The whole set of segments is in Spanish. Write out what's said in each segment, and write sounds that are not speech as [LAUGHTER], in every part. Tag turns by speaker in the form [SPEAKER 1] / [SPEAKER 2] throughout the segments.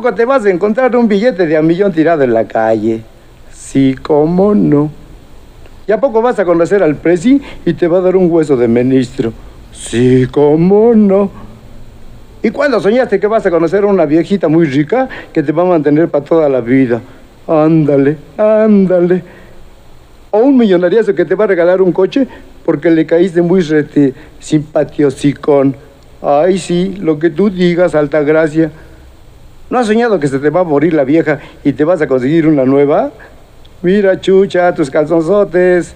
[SPEAKER 1] ¿A poco te vas a encontrar un billete de a millón tirado en la calle? Sí, cómo no. ¿Y a poco vas a conocer al presi y te va a dar un hueso de ministro? Sí, cómo no. ¿Y cuándo soñaste que vas a conocer a una viejita muy rica que te va a mantener para toda la vida? Ándale, ándale. O un millonariazo que te va a regalar un coche porque le caíste muy rete, simpatiosicón. Ay, sí, lo que tú digas, alta gracia. ¿No has soñado que se te va a morir la vieja y te vas a conseguir una nueva? Mira, chucha, tus calzonzotes.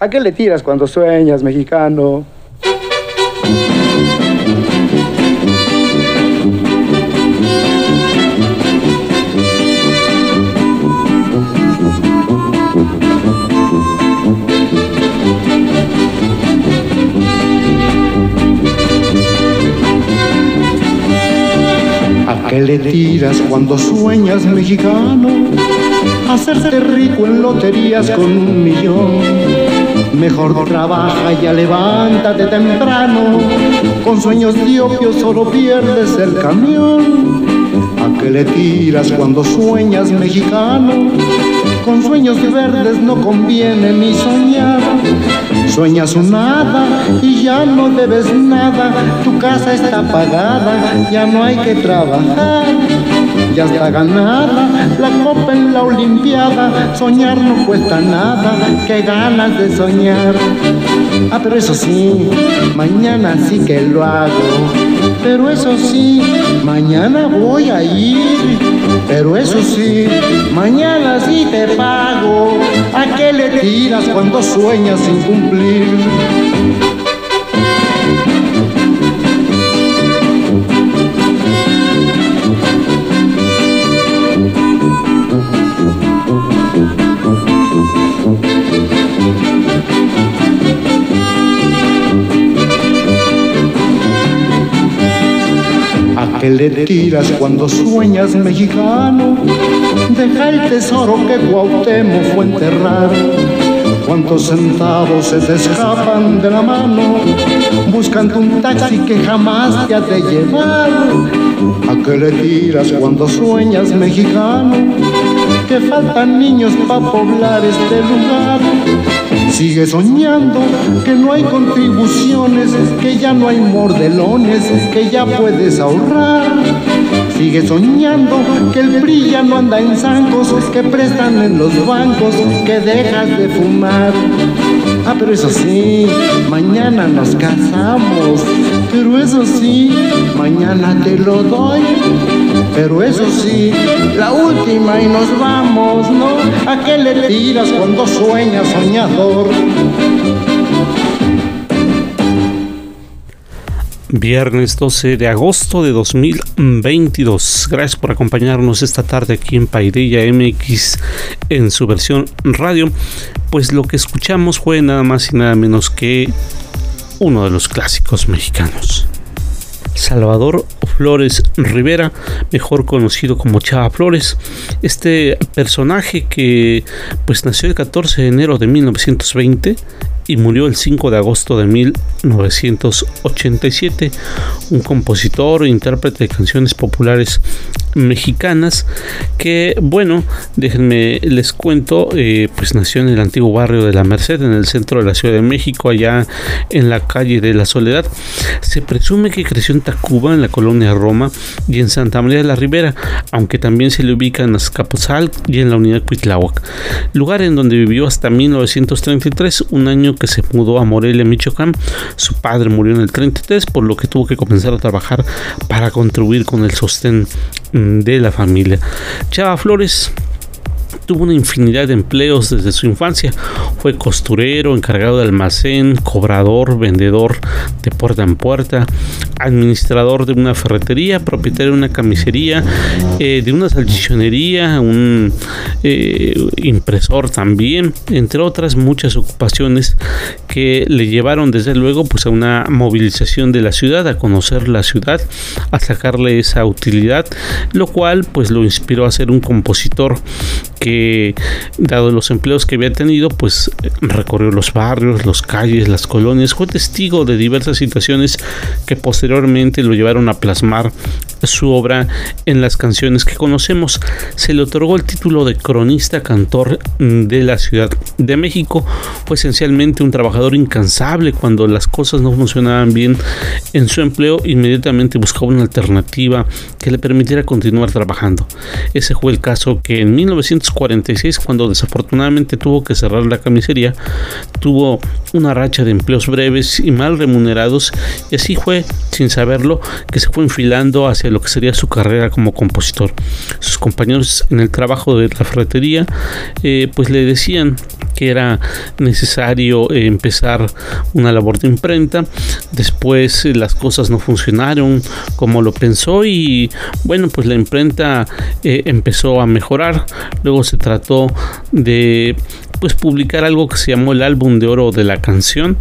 [SPEAKER 1] ¿A qué le tiras cuando sueñas, mexicano?
[SPEAKER 2] Qué le tiras cuando sueñas, mexicano? Hacerte rico en loterías con un millón. Mejor trabaja ya levántate temprano. Con sueños de opio solo pierdes el camión. ¿A qué le tiras cuando sueñas, mexicano? Con sueños verdes no conviene ni soñar. Sueñas un nada y ya no debes nada. Tu casa está pagada, ya no hay que trabajar. Ya está ganada la copa en la Olimpiada. Soñar no cuesta nada, qué ganas de soñar. Ah, pero eso sí, mañana sí que lo hago. Pero eso sí, mañana voy a ir. Pero eso sí, mañana sí te pago. ¿A qué le tiras cuando sueñas sin cumplir? ¿A qué le tiras cuando sueñas mexicano? Deja el tesoro que Cuauhtémoc fue enterrar. ¿Cuántos centavos se te escapan de la mano? Buscando un taxi que jamás te ha de llevar. ¿A qué le tiras cuando sueñas mexicano? Que faltan niños para poblar este lugar. Sigue soñando que no hay contribuciones, que ya no hay mordelones, que ya puedes ahorrar. Sigue soñando que el PRI ya no anda en zancos, que prestan en los bancos, que dejas de fumar. Ah, pero eso sí, mañana nos casamos. Pero eso sí, mañana te lo doy. Pero eso sí, la última y nos vamos, ¿no? ¿A qué le tiras cuando sueñas, soñador?
[SPEAKER 3] Viernes 12 de agosto de 2022. Gracias por acompañarnos esta tarde aquí en Paideya MX en su versión radio. Pues lo que escuchamos fue nada más y nada menos que uno de los clásicos mexicanos. Salvador Flores Rivera, mejor conocido como Chava Flores, este personaje que pues nació el 14 de enero de 1920 y murió el 5 de agosto de 1987, un compositor e intérprete de canciones populares mexicanas que bueno déjenme les cuento eh, pues nació en el antiguo barrio de la Merced en el centro de la Ciudad de México allá en la calle de la Soledad. Se presume que creció en Tacuba en la colonia Roma y en Santa María de la Ribera aunque también se le ubica en Azcapotzalco y en la unidad Cuitláhuac lugar en donde vivió hasta 1933 un año que se mudó a Morelia Michoacán su padre murió en el 33 por lo que tuvo que comenzar a trabajar para contribuir con el sostén de la familia. Chava Flores tuvo una infinidad de empleos desde su infancia. Fue costurero, encargado de almacén, cobrador, vendedor de puerta en puerta, administrador de una ferretería, propietario de una camisería, eh, de una salchichonería, un eh, impresor también, entre otras muchas ocupaciones que le llevaron desde luego pues a una movilización de la ciudad, a conocer la ciudad, a sacarle esa utilidad, lo cual pues lo inspiró a ser un compositor que dado los empleos que había tenido pues recorrió los barrios, las calles, las colonias, fue testigo de diversas situaciones que posteriormente lo llevaron a plasmar su obra en las canciones que conocemos. Se le otorgó el título de cronista cantor de la Ciudad de México. Fue esencialmente un trabajador incansable cuando las cosas no funcionaban bien en su empleo, inmediatamente buscaba una alternativa que le permitiera continuar trabajando. Ese fue el caso que en 1946, cuando desafortunadamente tuvo que cerrar la camisería, tuvo una racha de empleos breves y mal remunerados y así fue, sin saberlo, que se fue enfilando hacia lo que sería su carrera como compositor. Sus compañeros en el trabajo de la ferretería eh, pues le decían que era necesario eh, empezar una labor de imprenta. Después eh, las cosas no funcionaron como lo pensó y bueno, pues la imprenta empezó a mejorar. Luego se trató de pues publicar algo que se llamó el álbum de oro de la canción.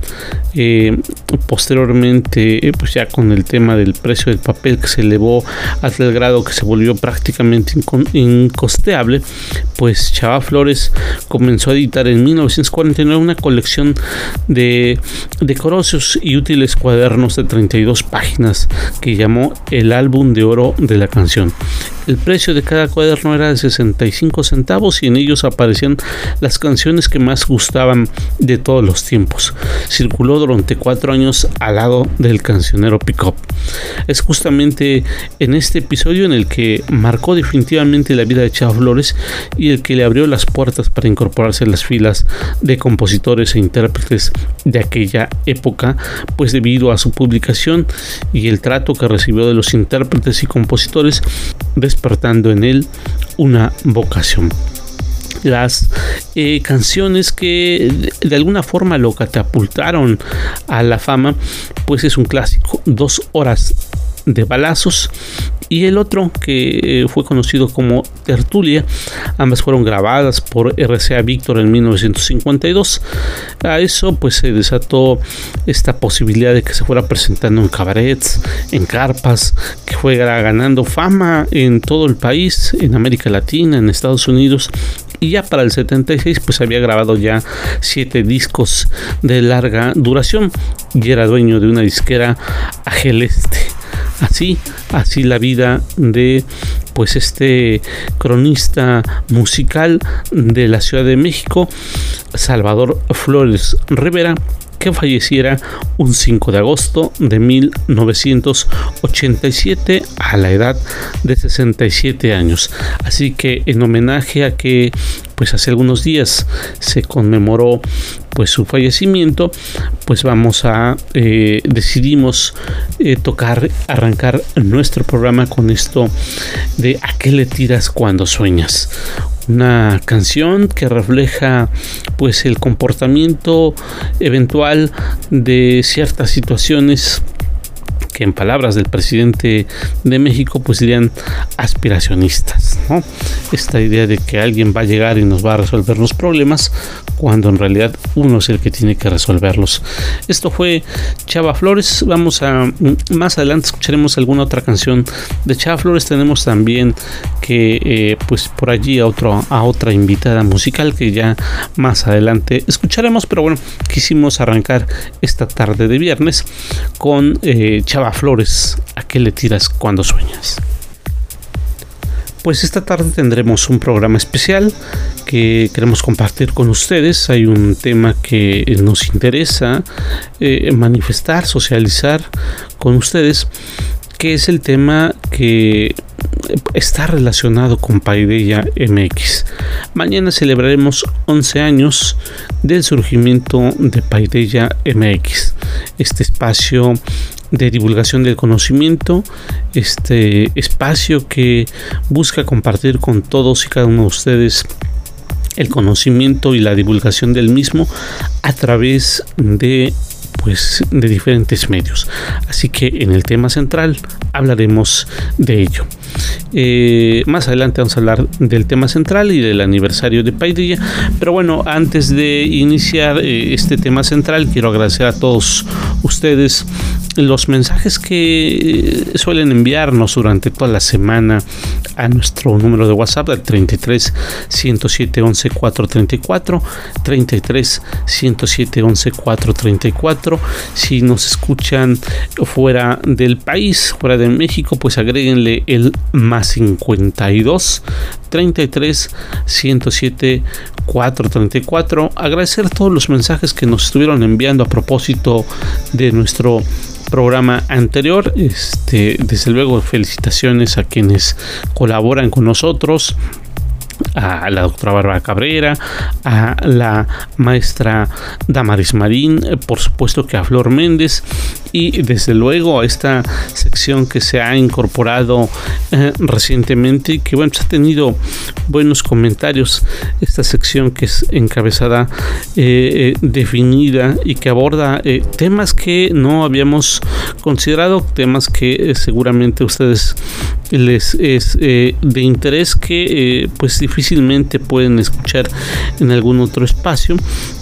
[SPEAKER 3] Eh, posteriormente eh, pues ya con el tema del precio del papel que se elevó hasta el grado que se volvió prácticamente incosteable pues Chava Flores comenzó a editar en 1949 una colección de decorosos y útiles cuadernos de 32 páginas que llamó el álbum de oro de la canción. El precio de cada cuaderno era de 65 centavos y en ellos aparecían las canciones que más gustaban de todos los tiempos. Circuló durante cuatro años al lado del cancionero Pickup. Es justamente en este episodio en el que marcó definitivamente la vida de Chava Flores y el que le abrió las puertas para incorporarse a las filas de compositores e intérpretes de aquella época, pues debido a su publicación y el trato que recibió de los intérpretes y compositores, despertando en él una vocación las eh, canciones que de alguna forma lo catapultaron a la fama, pues es un clásico, dos horas de balazos y el otro que eh, fue conocido como Tertulia. Ambas fueron grabadas por RCA Víctor en 1952. A eso pues se desató esta posibilidad de que se fuera presentando en cabarets, en carpas, que fuera ganando fama en todo el país, en América Latina, en Estados Unidos y ya para el 76 pues había grabado ya siete discos de larga duración y era dueño de una disquera Ageleste así, así la vida de pues este cronista musical de la Ciudad de México, Salvador Flores Rivera, que falleciera un 5 de agosto de 1987 a la edad de 67 años. Así que en homenaje a que pues hace algunos días se conmemoró pues su fallecimiento pues vamos a eh, decidimos eh, tocar arrancar nuestro programa con esto de a qué le tiras cuando sueñas una canción que refleja pues el comportamiento eventual de ciertas situaciones que en palabras del presidente de México pues serían aspiracionistas, Esta idea de que alguien va a llegar y nos va a resolver los problemas cuando en realidad uno es el que tiene que resolverlos. Esto fue Chava Flores, vamos a más adelante escucharemos alguna otra canción de Chava Flores, tenemos también que eh, pues por allí a, otro, a otra invitada musical que ya más adelante escucharemos, pero bueno, quisimos arrancar esta tarde de viernes con eh, Chava Flores, ¿a qué le tiras cuando sueñas? Pues esta tarde tendremos un programa especial que queremos compartir con ustedes. Hay un tema que nos interesa eh, manifestar, socializar con ustedes, que es el tema que está relacionado con Paideia MX. Mañana celebraremos 11 años del surgimiento de Paideia MX, este espacio de divulgación del conocimiento, este espacio que busca compartir con todos y cada uno de ustedes el conocimiento y la divulgación del mismo a través de pues de diferentes medios así que en el tema central hablaremos de ello eh, más adelante vamos a hablar del tema central y del aniversario de Paidilla. Pero bueno, antes de iniciar eh, este tema central, quiero agradecer a todos ustedes los mensajes que eh, suelen enviarnos durante toda la semana a nuestro número de WhatsApp al 33 107 11 434 33 107 11 434 si nos escuchan fuera del país fuera de México pues agréguenle el más 52 33 107 434 agradecer todos los mensajes que nos estuvieron enviando a propósito de nuestro programa anterior. Este, desde luego, felicitaciones a quienes colaboran con nosotros a la doctora Bárbara Cabrera, a la maestra Damaris Marín, por supuesto que a Flor Méndez y desde luego a esta sección que se ha incorporado eh, recientemente y que bueno, ha tenido buenos comentarios. Esta sección que es encabezada, eh, eh, definida y que aborda temas que no habíamos considerado, temas que seguramente a ustedes les es de interés que pues difícilmente pueden escuchar en algún otro espacio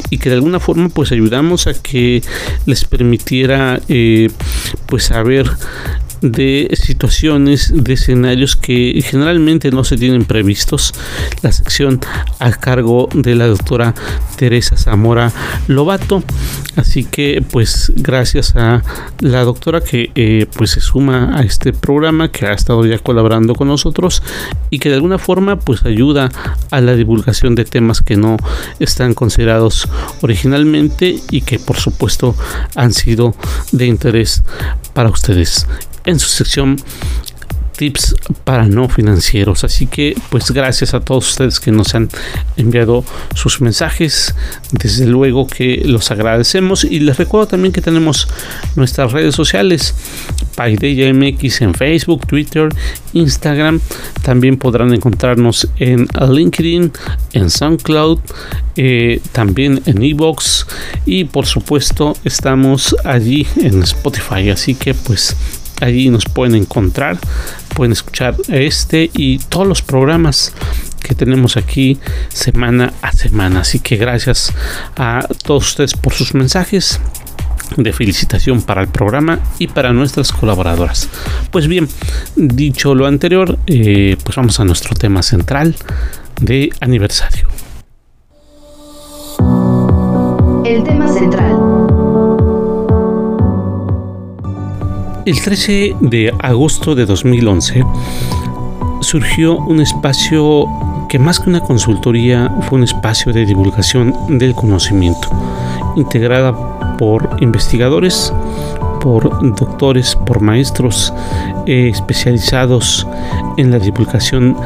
[SPEAKER 3] y que de alguna forma pues ayudamos a que les permitiera eh, pues saber de situaciones, de escenarios que generalmente no se tienen previstos. La sección a cargo de la doctora Teresa Zamora Lobato. Así que pues gracias a la doctora que eh, pues se suma a este programa que ha estado ya colaborando con nosotros y que de alguna forma pues ayuda a la divulgación de temas que no están considerados originalmente y que por supuesto han sido de interés para ustedes en su sección tips para no financieros. Así que pues gracias a todos ustedes que nos han enviado sus mensajes. Desde luego que los agradecemos y les recuerdo también que tenemos nuestras redes sociales. Paideya MX en Facebook, Twitter, Instagram. También podrán encontrarnos en LinkedIn, en SoundCloud, eh, también en Evox y por supuesto estamos allí en Spotify. Así que pues allí nos pueden encontrar, pueden escuchar este y todos los programas que tenemos aquí semana a semana. Así que gracias a todos ustedes por sus mensajes de felicitación para el programa y para nuestras colaboradoras. Pues bien, dicho lo anterior, eh, pues vamos a nuestro tema central de aniversario.
[SPEAKER 4] El tema central.
[SPEAKER 3] El 13 de agosto de 2011 surgió un espacio que más que una consultoría fue un espacio de divulgación del conocimiento, integrada por investigadores, por doctores, por maestros eh, especializados en la divulgación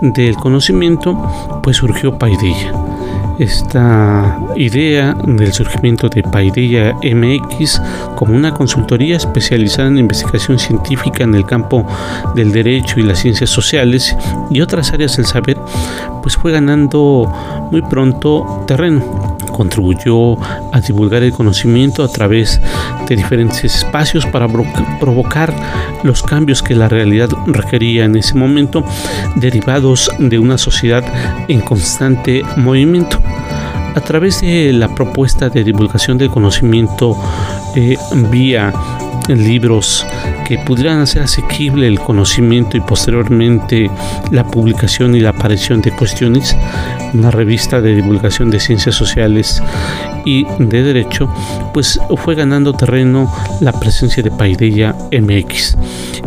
[SPEAKER 3] del conocimiento, pues surgió Paideia esta idea del surgimiento de Paideia MX como una consultoría especializada en investigación científica en el campo del derecho y las ciencias sociales y otras áreas del saber, pues fue ganando muy pronto terreno contribuyó a divulgar el conocimiento a través de diferentes espacios para provocar los cambios que la realidad requería en ese momento, derivados de una sociedad en constante movimiento. A través de la propuesta de divulgación del conocimiento eh, vía libros que pudieran hacer asequible el conocimiento y posteriormente la publicación y la aparición de Cuestiones, una revista de divulgación de ciencias sociales y de derecho, pues fue ganando terreno la presencia de Paideia MX.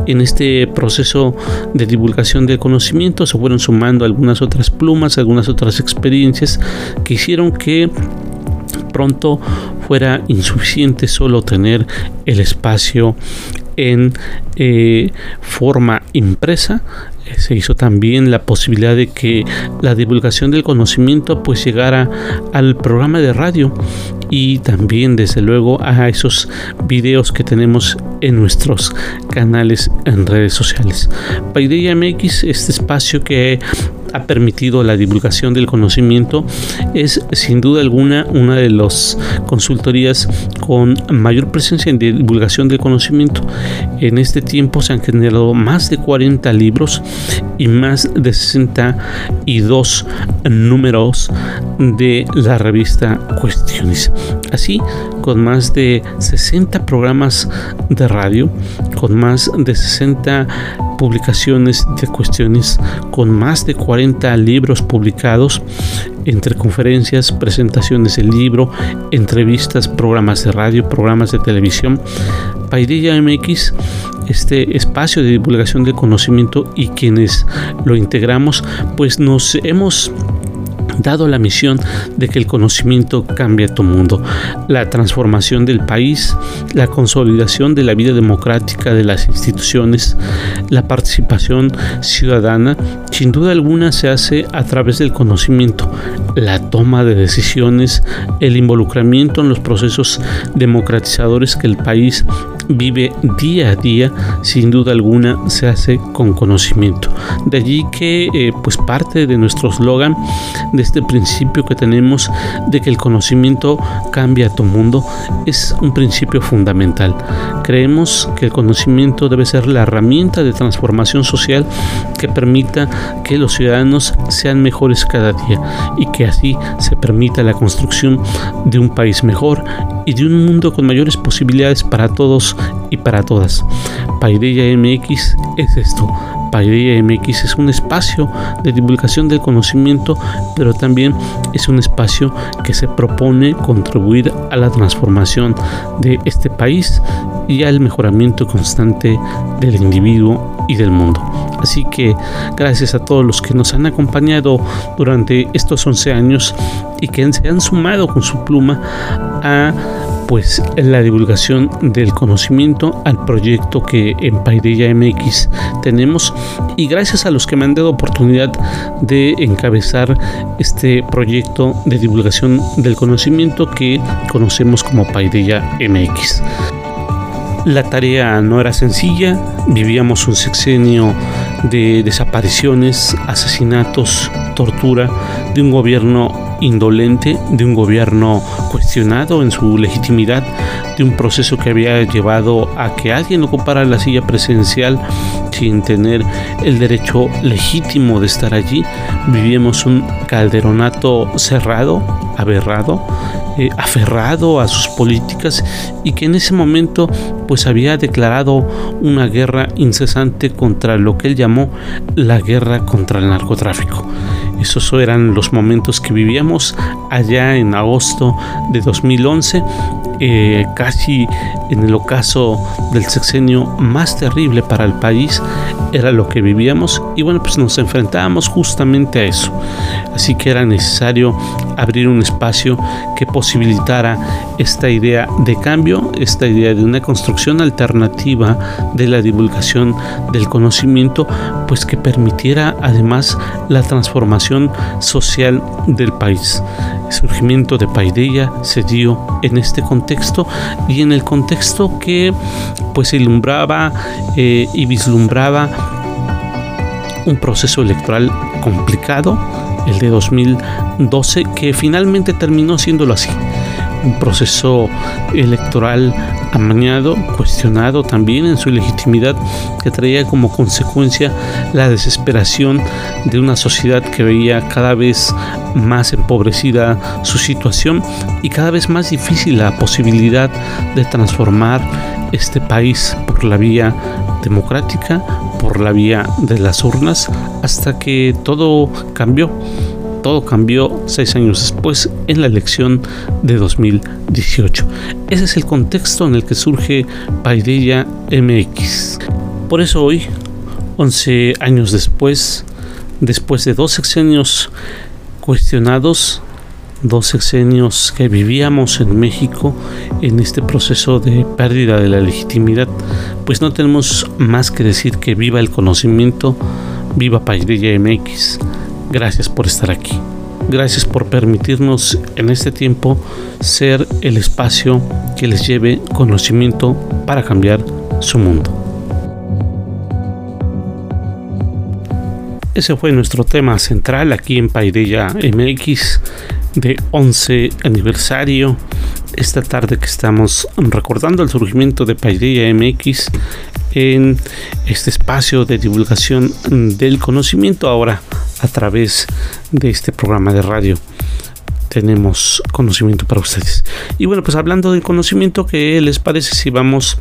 [SPEAKER 3] En este proceso de divulgación del conocimiento se fueron sumando algunas otras plumas, algunas otras experiencias que hicieron que pronto fuera insuficiente solo tener el espacio en eh, forma impresa eh, se hizo también la posibilidad de que la divulgación del conocimiento pues llegara al programa de radio y también desde luego a esos videos que tenemos en nuestros canales en redes sociales. Paideia MX, este espacio que ha permitido la divulgación del conocimiento es sin duda alguna una de las consultorías con mayor presencia en divulgación del conocimiento. En este tiempo se han generado más de 40 libros y más de 62 números de la revista Cuestiones. Así, con más de 60 programas de radio, con más de 60 publicaciones de cuestiones con más de 40 libros publicados entre conferencias, presentaciones del libro, entrevistas, programas de radio, programas de televisión. Paideia MX este espacio de divulgación del conocimiento y quienes lo integramos, pues nos hemos dado la misión de que el conocimiento cambie tu mundo, la transformación del país, la consolidación de la vida democrática de las instituciones, la participación ciudadana, sin duda alguna se hace a través del conocimiento, la toma de decisiones, el involucramiento en los procesos democratizadores que el país vive día a día, sin duda alguna se hace con conocimiento. De allí que eh, pues parte de nuestro eslogan, de este principio que tenemos de que el conocimiento cambia tu mundo, es un principio fundamental. Creemos que el conocimiento debe ser la herramienta de transformación social que permita que los ciudadanos sean mejores cada día y que así se permita la construcción de un país mejor y de un mundo con mayores posibilidades para todos y para todas. Paideia MX es esto. Paideia MX es un espacio de divulgación del conocimiento, pero también es un espacio que se propone contribuir a la transformación de este país y al mejoramiento constante del individuo y del mundo. Así que gracias a todos los que nos han acompañado durante estos 11 años y que se han sumado con su pluma a pues la divulgación del conocimiento al proyecto que en Paideia MX tenemos y gracias a los que me han dado oportunidad de encabezar este proyecto de divulgación del conocimiento que conocemos como Paideia MX. La tarea no era sencilla, vivíamos un sexenio de desapariciones, asesinatos, tortura, de un gobierno indolente de un gobierno cuestionado en su legitimidad, de un proceso que había llevado a que alguien ocupara la silla presidencial sin tener el derecho legítimo de estar allí. Vivíamos un calderonato cerrado, aberrado, eh, aferrado a sus políticas y que en ese momento pues había declarado una guerra incesante contra lo que él llamó la guerra contra el narcotráfico. Esos eran los momentos que vivíamos allá en agosto de 2011 eh, casi en el ocaso del sexenio más terrible para el país era lo que vivíamos. Y bueno pues nos enfrentábamos justamente a eso. Así que era necesario abrir un espacio que posibilitara esta idea de cambio esta idea de una construcción alternativa de la divulgación del conocimiento pues que permitiera además la transformación social del país. El surgimiento de Paideia se dio en este contexto y en el contexto que pues ilumbraba eh, y vislumbraba un proceso electoral complicado, el de 2012, que finalmente terminó siéndolo así un proceso electoral amañado, cuestionado también en su legitimidad, que traía como consecuencia la desesperación de una sociedad que veía cada vez más empobrecida su situación y cada vez más difícil la posibilidad de transformar este país por la vía democrática, por la vía de las urnas, hasta que todo cambió todo cambió seis años después en la elección de 2018. Ese es el contexto en el que surge Paideia MX. Por eso hoy, 11 años después, después de dos sexenios cuestionados, dos sexenios que vivíamos en México en este proceso de pérdida de la legitimidad, pues no tenemos más que decir que viva el conocimiento, viva Paideia MX. Gracias por estar aquí. Gracias por permitirnos en este tiempo ser el espacio que les lleve conocimiento para cambiar su mundo. Ese fue nuestro tema central aquí en Paideya MX de 11 aniversario. Esta tarde que estamos recordando el surgimiento de Paideya MX en este espacio de divulgación del conocimiento ahora a través de este programa de radio. tenemos conocimiento para ustedes. Y bueno, pues hablando del conocimiento, ¿qué les parece si vamos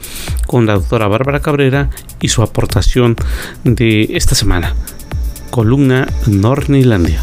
[SPEAKER 3] con la doctora Bárbara Cabrera y su aportación de esta semana? Columna Nornilandia.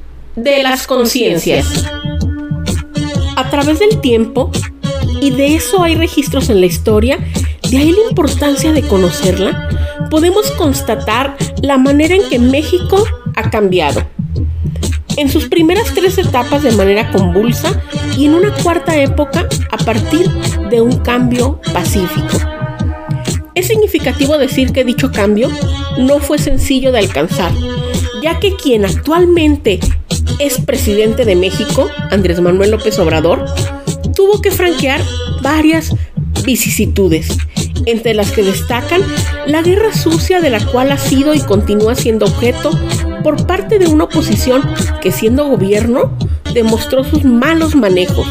[SPEAKER 5] de las conciencias. A través del tiempo, y de eso hay registros en la historia, de ahí la importancia de conocerla, podemos constatar la manera en que México ha cambiado. En sus primeras tres etapas de manera convulsa y en una cuarta época a partir de un cambio pacífico. Es significativo decir que dicho cambio no fue sencillo de alcanzar, ya que quien actualmente es presidente de México, Andrés Manuel López Obrador, tuvo que franquear varias vicisitudes, entre las que destacan la guerra sucia de la cual ha sido y continúa siendo objeto por parte de una oposición que siendo gobierno demostró sus malos manejos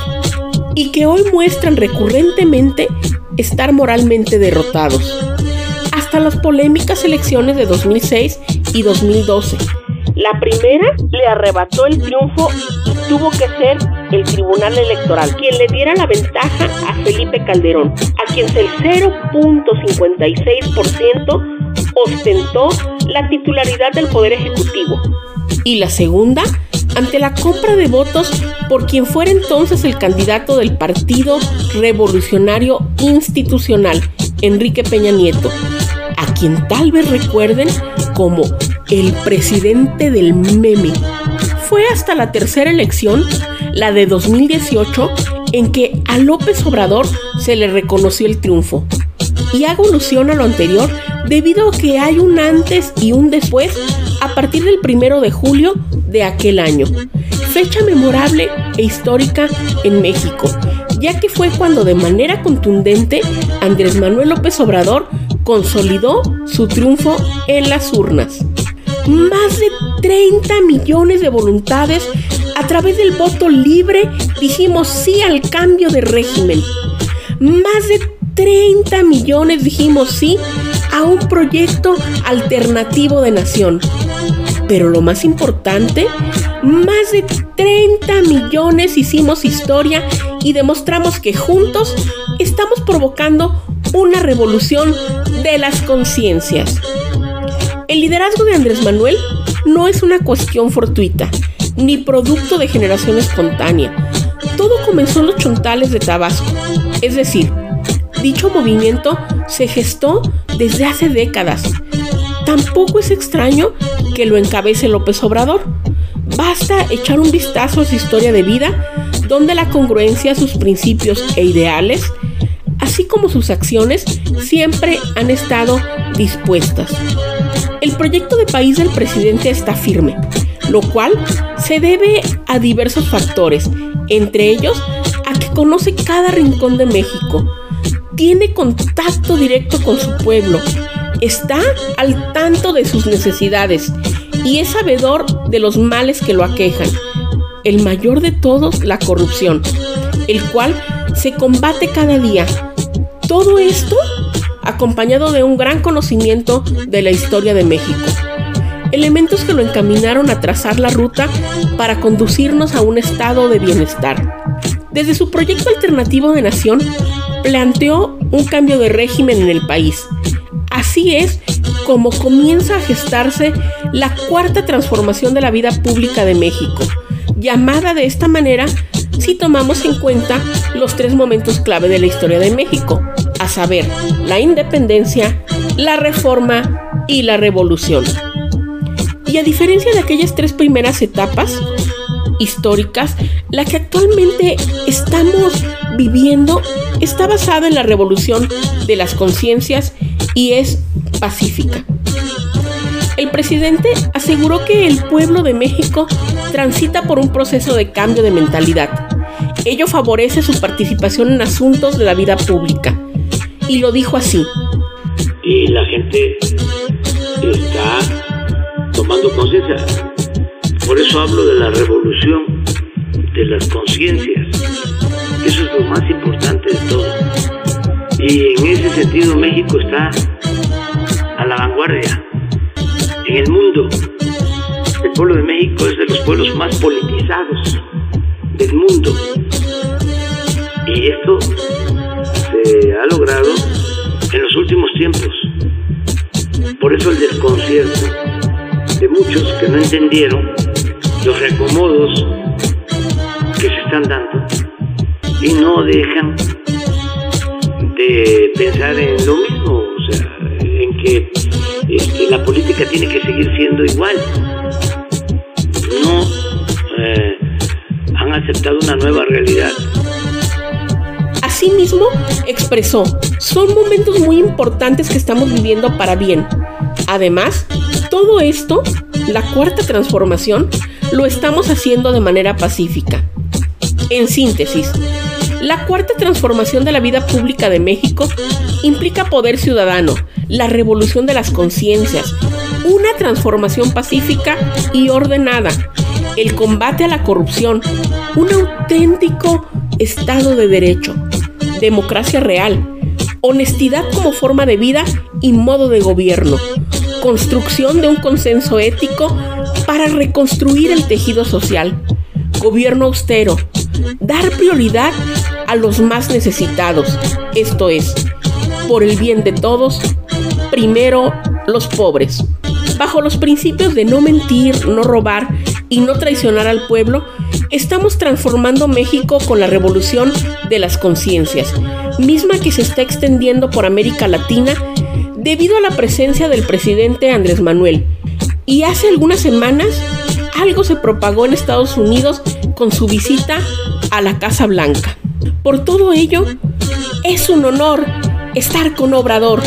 [SPEAKER 5] y que hoy muestran recurrentemente estar moralmente derrotados. Hasta las polémicas elecciones de 2006 y 2012, la primera le arrebató el triunfo y tuvo que ser el Tribunal Electoral quien le diera la ventaja a Felipe Calderón, a quien el 0.56% ostentó la titularidad del Poder Ejecutivo. Y la segunda, ante la compra de votos por quien fuera entonces el candidato del Partido Revolucionario Institucional, Enrique Peña Nieto, a quien tal vez recuerden como el presidente del meme. Fue hasta la tercera elección, la de 2018, en que a López Obrador se le reconoció el triunfo. Y hago alusión a lo anterior debido a que hay un antes y un después a partir del primero de julio de aquel año. Fecha memorable e histórica en México, ya que fue cuando de manera contundente Andrés Manuel López Obrador consolidó su triunfo en las urnas más de 30 millones de voluntades a través del voto libre dijimos sí al cambio de régimen. Más de 30 millones dijimos sí a un proyecto alternativo de nación. Pero lo más importante, más de 30 millones hicimos historia y demostramos que juntos estamos provocando una revolución de las conciencias. El liderazgo de Andrés Manuel no es una cuestión fortuita, ni producto de generación espontánea. Todo comenzó en los chontales de Tabasco. Es decir, dicho movimiento se gestó desde hace décadas. Tampoco es extraño que lo encabece López Obrador. Basta echar un vistazo a su historia de vida, donde la congruencia a sus principios e ideales, así como sus acciones, siempre han estado dispuestas. El proyecto de país del presidente está firme, lo cual se debe a diversos factores, entre ellos a que conoce cada rincón de México, tiene contacto directo con su pueblo, está al tanto de sus necesidades y es sabedor de los males que lo aquejan. El mayor de todos, la corrupción, el cual se combate cada día. Todo esto acompañado de un gran conocimiento de la historia de México. Elementos que lo encaminaron a trazar la ruta para conducirnos a un estado de bienestar. Desde su proyecto alternativo de nación, planteó un cambio de régimen en el país. Así es como comienza a gestarse la cuarta transformación de la vida pública de México, llamada de esta manera si tomamos en cuenta los tres momentos clave de la historia de México, saber, la independencia, la reforma y la revolución. Y a diferencia de aquellas tres primeras etapas históricas, la que actualmente estamos viviendo está basada en la revolución de las conciencias y es pacífica. El presidente aseguró que el pueblo de México transita por un proceso de cambio de mentalidad. Ello favorece su participación en asuntos de la vida pública. Y lo dijo así.
[SPEAKER 6] Y la gente está tomando conciencia. Por eso hablo de la revolución de las conciencias. Eso es lo más importante de todo. Y en ese sentido México está a la vanguardia en el mundo. El pueblo de México es de los pueblos más politizados del mundo. Y esto se ha logrado en los últimos tiempos. Por eso el desconcierto de muchos que no entendieron los reacomodos que se están dando y no dejan de pensar en lo mismo, o sea, en que la política tiene que seguir siendo igual. No eh, han aceptado una nueva realidad.
[SPEAKER 5] Asimismo, expresó, son momentos muy importantes que estamos viviendo para bien. Además, todo esto, la cuarta transformación, lo estamos haciendo de manera pacífica. En síntesis, la cuarta transformación de la vida pública de México implica poder ciudadano, la revolución de las conciencias, una transformación pacífica y ordenada, el combate a la corrupción, un auténtico Estado de Derecho, democracia real, honestidad como forma de vida y modo de gobierno, construcción de un consenso ético para reconstruir el tejido social, gobierno austero, dar prioridad a los más necesitados, esto es, por el bien de todos, primero los pobres. Bajo los principios de no mentir, no robar y no traicionar al pueblo, estamos transformando México con la revolución de las conciencias, misma que se está extendiendo por América Latina debido a la presencia del presidente Andrés Manuel. Y hace algunas semanas algo se propagó en Estados Unidos con su visita a la Casa Blanca. Por todo ello, es un honor estar con Obrador.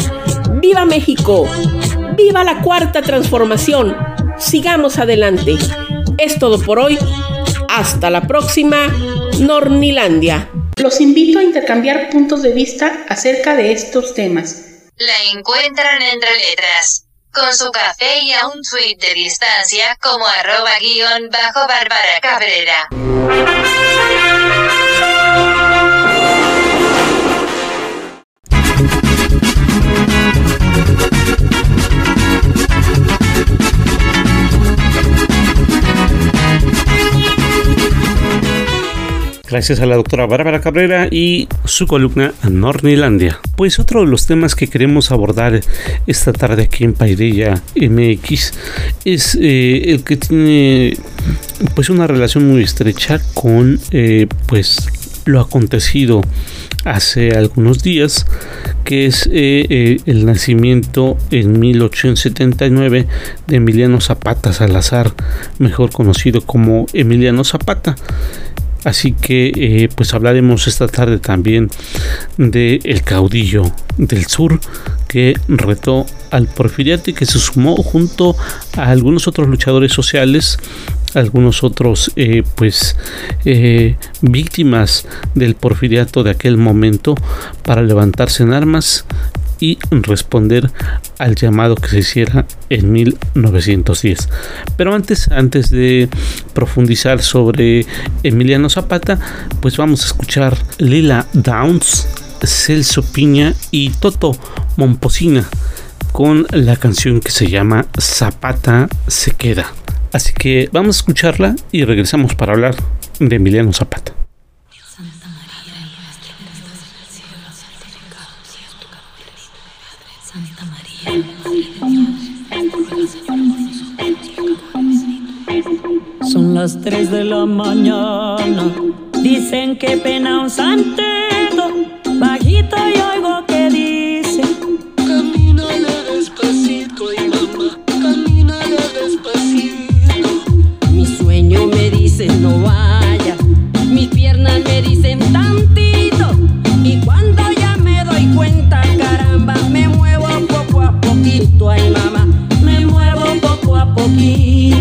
[SPEAKER 5] ¡Viva México! ¡Viva la cuarta transformación! Sigamos adelante. Es todo por hoy. Hasta la próxima, Nornilandia. Los invito a intercambiar puntos de vista acerca de estos temas.
[SPEAKER 7] La encuentran entre letras con su café y a un tweet de distancia como arroba guion bajo Bárbara Cabrera.
[SPEAKER 3] Gracias a la doctora Bárbara Cabrera y su columna Nornilandia. Pues otro de los temas que queremos abordar esta tarde aquí en Paidella MX es eh, el que tiene pues una relación muy estrecha con eh, pues lo acontecido hace algunos días, que es eh, el nacimiento en 1879 de Emiliano Zapata Salazar, mejor conocido como Emiliano Zapata. Así que eh, pues hablaremos esta tarde también de el caudillo del sur que retó al porfiriato y que se sumó junto a algunos otros luchadores sociales algunos otros eh, pues eh, víctimas del porfiriato de aquel momento para levantarse en armas y responder al llamado que se hiciera en 1910. Pero antes, antes de profundizar sobre Emiliano Zapata, pues vamos a escuchar Lila Downs, Celso Piña y Toto Momposina con la canción que se llama Zapata se queda. Así que vamos a escucharla y regresamos para hablar de Emiliano Zapata.
[SPEAKER 8] Son las 3 de la mañana, dicen que pena un santero, bajito y oigo que dice,
[SPEAKER 9] camínale despacito y mamá, camínale despacito.
[SPEAKER 8] Mi sueño me dice no vaya, mis piernas me dicen tantito, y cuando ya me doy cuenta, caramba, me muevo poco a poquito, ay mamá, me muevo poco Si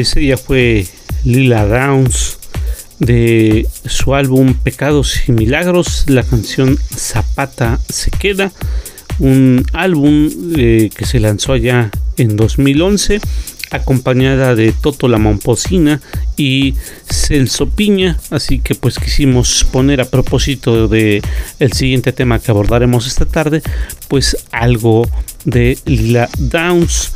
[SPEAKER 3] Pues ella fue Lila Downs de su álbum Pecados y Milagros, la canción Zapata se queda, un álbum eh, que se lanzó allá en 2011 acompañada de Toto la Momposina y Celso Piña, así que pues quisimos poner a propósito de el siguiente tema que abordaremos esta tarde, pues algo de Lila Downs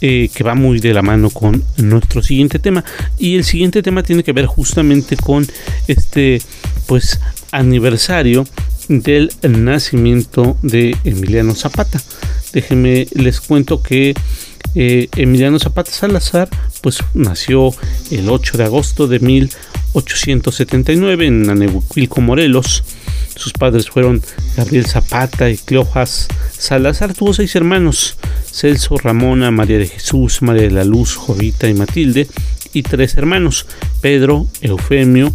[SPEAKER 3] eh, que va muy de la mano con nuestro siguiente tema. Y el siguiente tema tiene que ver justamente con este pues aniversario del nacimiento de Emiliano Zapata. Déjenme les cuento que eh, Emiliano Zapata Salazar pues nació el 8 de agosto de 1879 en Anehuilco, Morelos sus padres fueron Gabriel Zapata y Cleojas Salazar. Tuvo seis hermanos: Celso, Ramona, María de Jesús, María de la Luz, Jovita y Matilde. Y tres hermanos: Pedro, Eufemio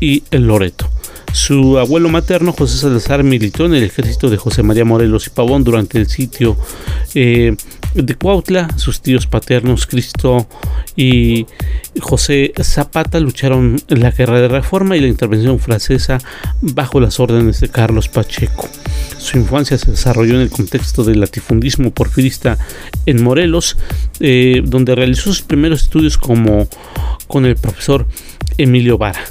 [SPEAKER 3] y Loreto. Su abuelo materno, José Salazar, militó en el ejército de José María Morelos y Pavón durante el sitio eh, de Cuautla. Sus tíos paternos, Cristo y José Zapata, lucharon en la guerra de reforma y la intervención francesa bajo las órdenes de Carlos Pacheco. Su infancia se desarrolló en el contexto del latifundismo porfirista en Morelos, eh, donde realizó sus primeros estudios como con el profesor Emilio Vara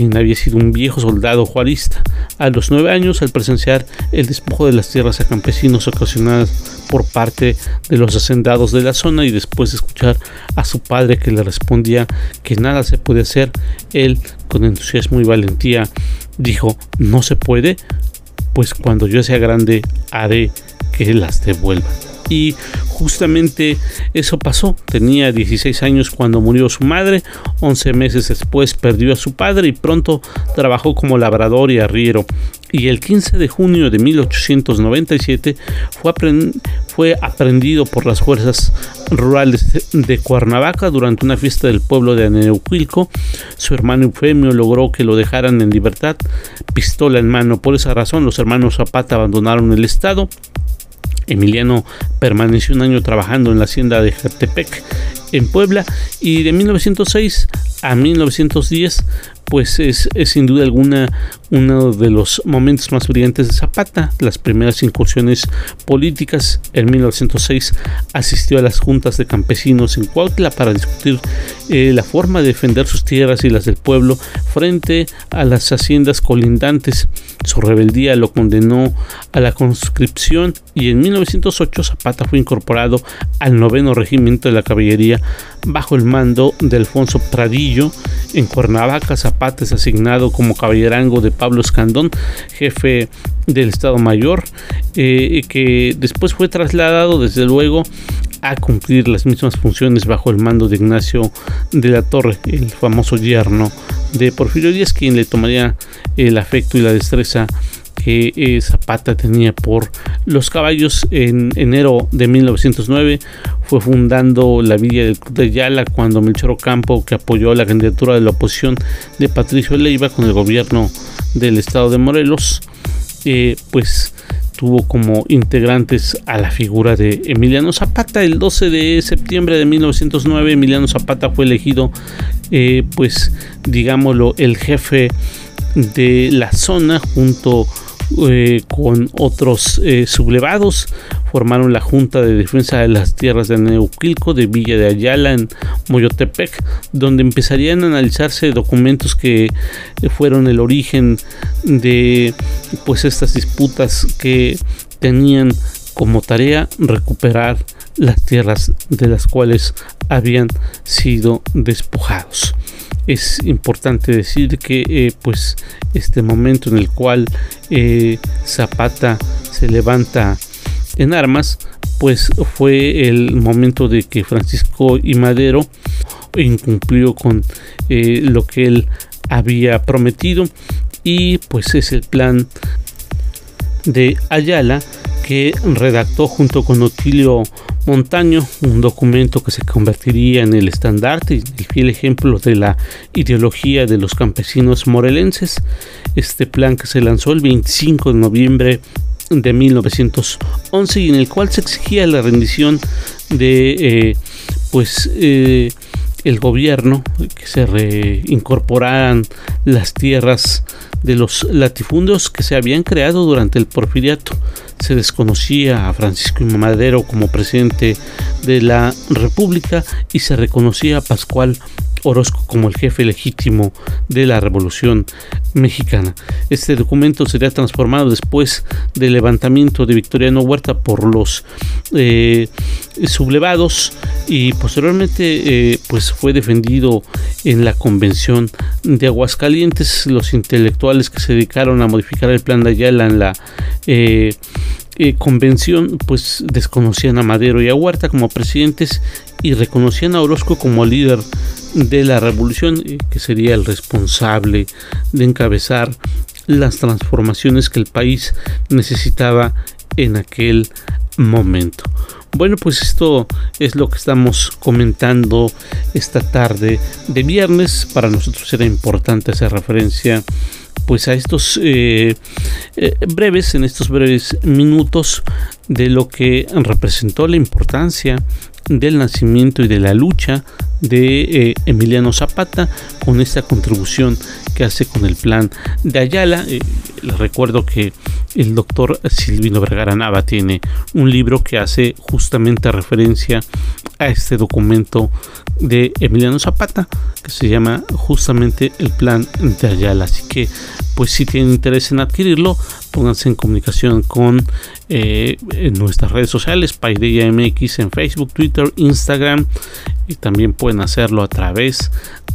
[SPEAKER 3] quien había sido un viejo soldado juarista. A los nueve años, al presenciar el despojo de las tierras a campesinos ocasionadas por parte de los hacendados de la zona y después de escuchar a su padre que le respondía que nada se puede hacer, él, con entusiasmo y valentía, dijo, no se puede, pues cuando yo sea grande haré que las devuelvan y justamente eso pasó. Tenía 16 años cuando murió su madre, 11 meses después perdió a su padre y pronto trabajó como labrador y arriero. Y el 15 de junio de 1897 fue, fue aprendido por las fuerzas rurales de Cuernavaca durante una fiesta del pueblo de Aneuquilco. Su hermano Eufemio logró que lo dejaran en libertad, pistola en mano. Por esa razón los hermanos Zapata abandonaron el estado Emiliano permaneció un año trabajando en la hacienda de Jatepec en Puebla y de 1906 a 1910 pues es, sin duda alguna uno de los momentos más brillantes de Zapata. Las primeras incursiones políticas en 1906 asistió a las juntas de campesinos en Cuautla para discutir eh, la forma de defender sus tierras y las del pueblo frente a las haciendas colindantes. Su rebeldía lo condenó a la conscripción y en 1908 Zapata fue incorporado al noveno regimiento de la caballería bajo el mando de Alfonso Pradillo. En Cuernavaca, Zapata es asignado como caballerango de Pablo Escandón, jefe del Estado Mayor, eh, que después fue trasladado desde luego a cumplir las mismas funciones bajo el mando de Ignacio de la Torre, el famoso yerno de Porfirio Díaz, quien le tomaría el afecto y la destreza que Zapata tenía por los caballos en enero de 1909 fue fundando la Villa del Club de Yala cuando Melchor Ocampo que apoyó la candidatura de la oposición de Patricio Leiva con el gobierno del estado de Morelos eh, pues tuvo como integrantes a la figura de Emiliano Zapata. El 12 de septiembre de 1909 Emiliano Zapata fue elegido, eh, pues digámoslo, el jefe de la zona junto eh, con otros eh, sublevados. Formaron la Junta de Defensa de las Tierras de Neuquilco de Villa de Ayala en Moyotepec, donde empezarían a analizarse documentos que fueron el origen de pues estas disputas que tenían como tarea recuperar las tierras de las cuales habían sido despojados es importante decir que eh, pues este momento en el cual eh, Zapata se levanta en armas pues fue el momento de que Francisco y Madero incumplió con eh, lo que él había prometido. Y pues es el plan de Ayala que redactó junto con Otilio Montaño, un documento que se convertiría en el estandarte y el fiel ejemplo de la ideología de los campesinos morelenses. Este plan que se lanzó el 25 de noviembre de 1911 y en el cual se exigía la rendición de eh, pues eh, el gobierno que se reincorporaran las tierras de los latifundios que se habían creado durante el porfiriato se desconocía a Francisco. Madero como presidente de la República y se reconocía a Pascual Orozco como el jefe legítimo de la Revolución Mexicana. Este documento sería transformado después del levantamiento de Victoriano Huerta por los eh, sublevados y posteriormente eh, pues fue defendido en la Convención de Aguascalientes. Los intelectuales que se dedicaron a modificar el plan de Ayala en la eh, convención pues desconocían a Madero y a Huerta como presidentes y reconocían a Orozco como líder de la revolución, eh, que sería el responsable de encabezar las transformaciones que el país necesitaba en aquel momento. Bueno, pues esto es lo que estamos comentando esta tarde de viernes. Para nosotros era importante hacer referencia pues a estos eh, eh, breves, en estos breves minutos de lo que representó la importancia del nacimiento y de la lucha de eh, Emiliano Zapata con esta contribución hace con el plan de Ayala. Eh, les recuerdo que el doctor Silvino Vergara Nava tiene un libro que hace justamente referencia a este documento de Emiliano Zapata que se llama justamente el plan de Ayala. Así que pues si tienen interés en adquirirlo, pónganse en comunicación con eh, nuestras redes sociales, Paideia MX en Facebook, Twitter, Instagram y también pueden hacerlo a través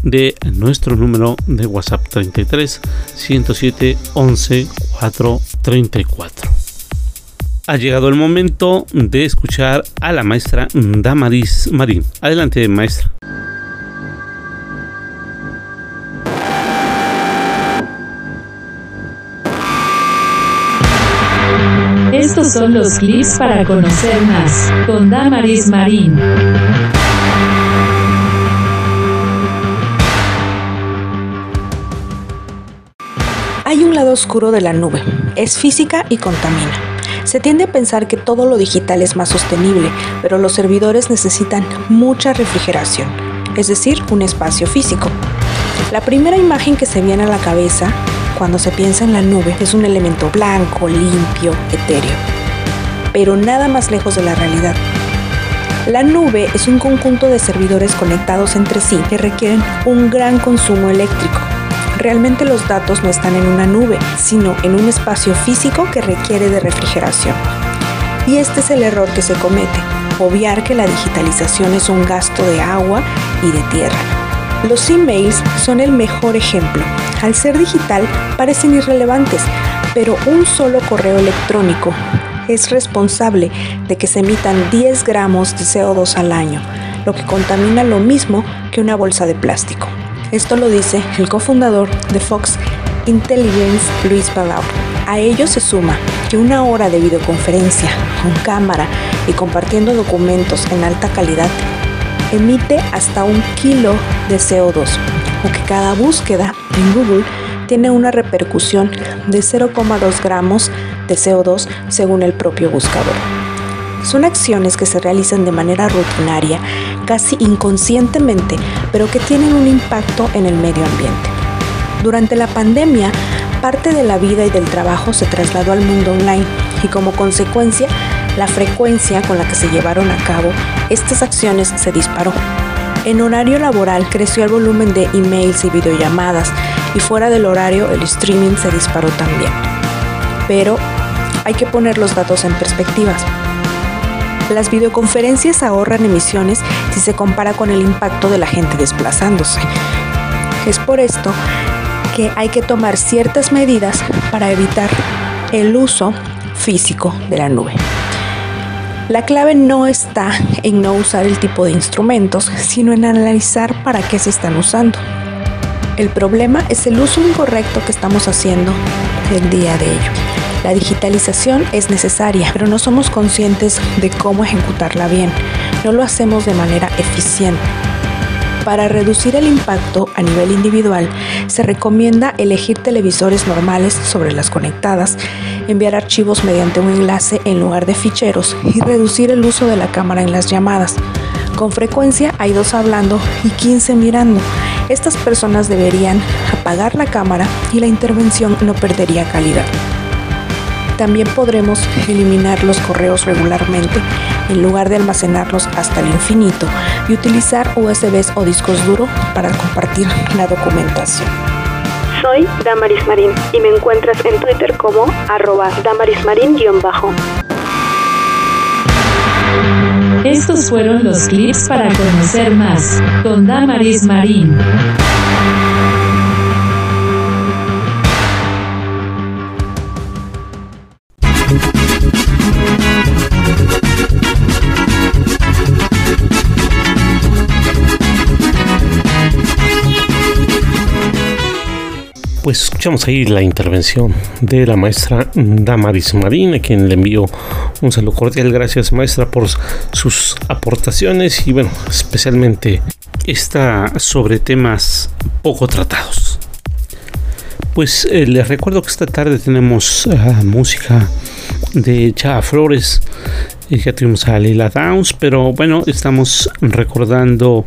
[SPEAKER 3] de nuestro número de WhatsApp 33 107 11 434. Ha llegado el momento de escuchar a la maestra Damaris Marín. Adelante, maestra.
[SPEAKER 7] Estos son los clips para conocer más con Damaris Marín.
[SPEAKER 10] Hay un lado oscuro de la nube, es física y contamina. Se tiende a pensar que todo lo digital es más sostenible, pero los servidores necesitan mucha refrigeración, es decir, un espacio físico. La primera imagen que se viene a la cabeza cuando se piensa en la nube es un elemento blanco, limpio, etéreo, pero nada más lejos de la realidad. La nube es un conjunto de servidores conectados entre sí que requieren un gran consumo eléctrico realmente los datos no están en una nube, sino en un espacio físico que requiere de refrigeración. Y este es el error que se comete, obviar que la digitalización es un gasto de agua y de tierra. Los emails son el mejor ejemplo. Al ser digital parecen irrelevantes, pero un solo correo electrónico es responsable de que se emitan 10 gramos de CO2 al año, lo que contamina lo mismo que una bolsa de plástico. Esto lo dice el cofundador de Fox Intelligence, Luis Palau. A ello se suma que una hora de videoconferencia con cámara y compartiendo documentos en alta calidad emite hasta un kilo de CO2, o que cada búsqueda en Google tiene una repercusión de 0,2 gramos de CO2 según el propio buscador. Son acciones que se realizan de manera rutinaria, casi inconscientemente, pero que tienen un impacto en el medio ambiente. Durante la pandemia, parte de la vida y del trabajo se trasladó al mundo online y como consecuencia, la frecuencia con la que se llevaron a cabo estas acciones se disparó. En horario laboral creció el volumen de emails y videollamadas y fuera del horario el streaming se disparó también. Pero hay que poner los datos en perspectivas. Las videoconferencias ahorran emisiones si se compara con el impacto de la gente desplazándose. Es por esto que hay que tomar ciertas medidas para evitar el uso físico de la nube. La clave no está en no usar el tipo de instrumentos, sino en analizar para qué se están usando. El problema es el uso incorrecto que estamos haciendo el día de ello. La digitalización es necesaria, pero no somos conscientes de cómo ejecutarla bien. No lo hacemos de manera eficiente. Para reducir el impacto a nivel individual, se recomienda elegir televisores normales sobre las conectadas, enviar archivos mediante un enlace en lugar de ficheros y reducir el uso de la cámara en las llamadas. Con frecuencia hay dos hablando y 15 mirando. Estas personas deberían apagar la cámara y la intervención no perdería calidad. También podremos eliminar los correos regularmente en lugar de almacenarlos hasta el infinito y utilizar USBs o discos duros para compartir la documentación.
[SPEAKER 11] Soy Damaris Marín y me encuentras en Twitter como arroba damarismarín-bajo.
[SPEAKER 7] Estos fueron los clips para conocer más con Damaris Marín.
[SPEAKER 3] Escuchamos ahí la intervención de la maestra Damaris Marín, quien le envío un saludo cordial. Gracias maestra por sus aportaciones y bueno, especialmente esta sobre temas poco tratados. Pues eh, les recuerdo que esta tarde tenemos uh, música de Chava Flores. Y ya tuvimos a Lila Downs, pero bueno, estamos recordando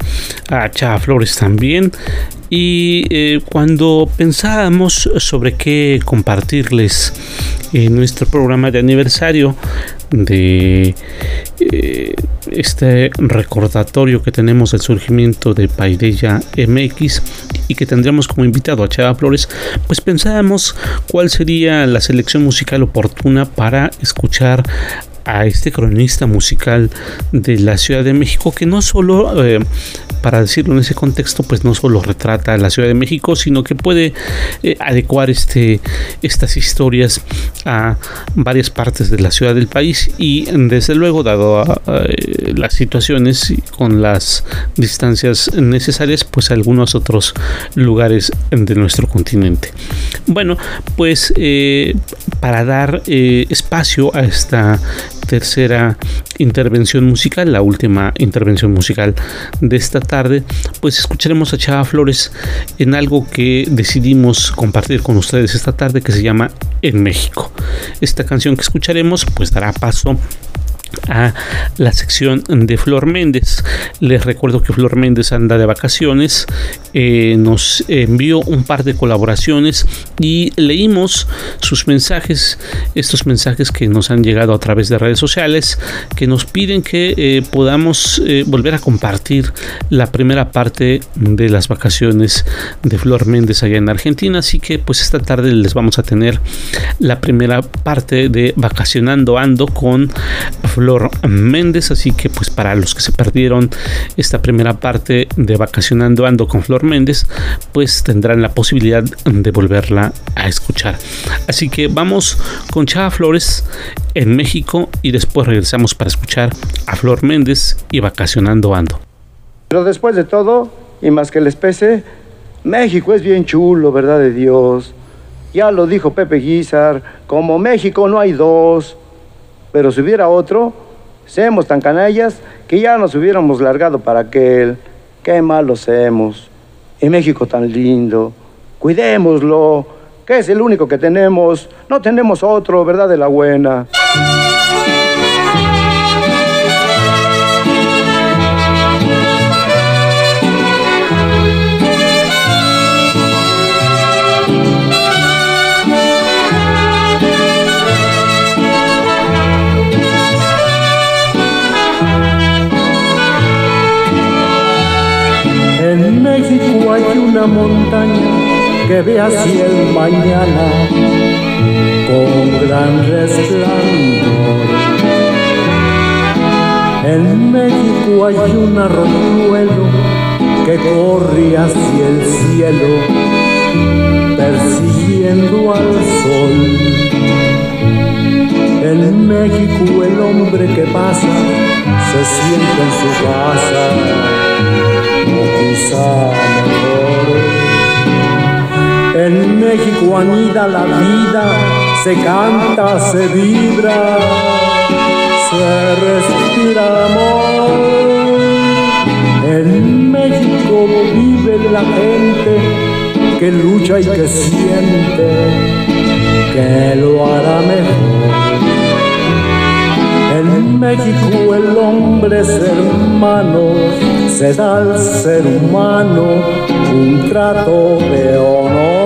[SPEAKER 3] a Chava Flores también. Y eh, cuando pensábamos sobre qué compartirles en nuestro programa de aniversario de eh, este recordatorio que tenemos del surgimiento de Paideya MX y que tendríamos como invitado a Chava Flores, pues pensábamos cuál sería la selección musical oportuna para escuchar a este cronista musical de la Ciudad de México que no solo, eh, para decirlo en ese contexto, pues no solo retrata la Ciudad de México, sino que puede eh, adecuar este, estas historias a varias partes de la ciudad del país y desde luego, dado a, eh, las situaciones con las distancias necesarias, pues a algunos otros lugares de nuestro continente. Bueno, pues para dar espacio a esta tercera intervención musical, la última intervención musical de esta tarde, pues escucharemos a Chava Flores en algo que decidimos compartir con ustedes esta tarde que se llama En México. Esta canción que escucharemos pues dará paso a la sección de Flor Méndez. Les recuerdo que Flor Méndez anda de vacaciones, eh, nos envió un par de colaboraciones y leímos sus mensajes, estos mensajes que nos han llegado a través de redes sociales, que nos piden que eh, podamos eh, volver a compartir la primera parte de las vacaciones de Flor Méndez allá en Argentina. Así que pues esta tarde les vamos a tener la primera parte de Vacacionando Ando con Flor Méndez, así que pues para los que se perdieron esta primera parte de Vacacionando Ando con Flor Méndez, pues tendrán la posibilidad de volverla a escuchar. Así que vamos con Chava Flores en México y después regresamos para escuchar a Flor Méndez y Vacacionando Ando.
[SPEAKER 2] Pero después de todo, y más que les pese, México es bien chulo, ¿verdad de Dios? Ya lo dijo Pepe Guizar, como México no hay dos. Pero si hubiera otro, seamos tan canallas que ya nos hubiéramos largado para aquel. Qué malo seamos. Y México tan lindo. Cuidémoslo, que es el único que tenemos. No tenemos otro, ¿verdad? De la buena.
[SPEAKER 12] Montaña que ve hacia el mañana con gran resplandor. En México hay un arroyuelo que corre hacia el cielo persiguiendo al sol. En México el hombre que pasa se siente en su casa o quizá mejor. En México anida la vida, se canta, se vibra, se respira amor. En México vive la gente que lucha y que siente que lo hará mejor. En México el hombre es hermano, se da al ser humano un trato de honor.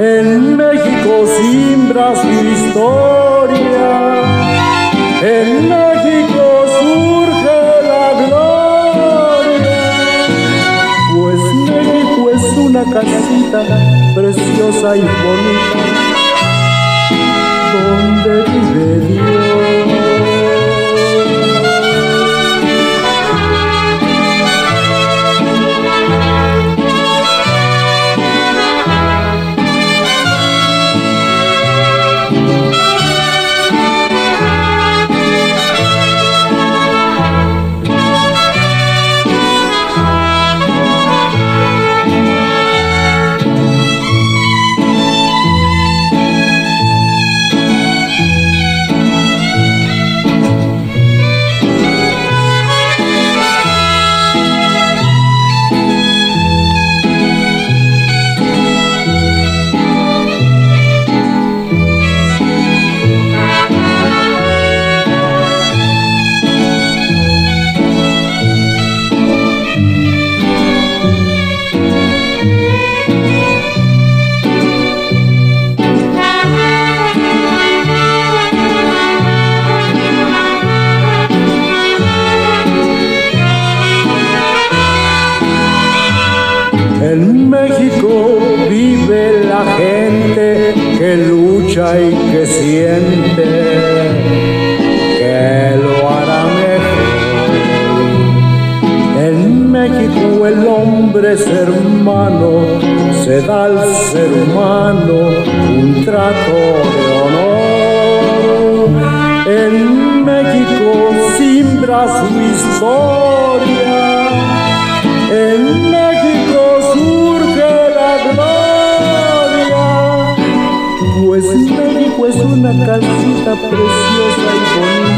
[SPEAKER 12] En México simbra su historia, en México surge la gloria, pues México es una casita preciosa y bonita y que siente que lo hará mejor. En México el hombre es hermano, se da al ser humano un trato de honor. En México simbra su historia, es una casita preciosa y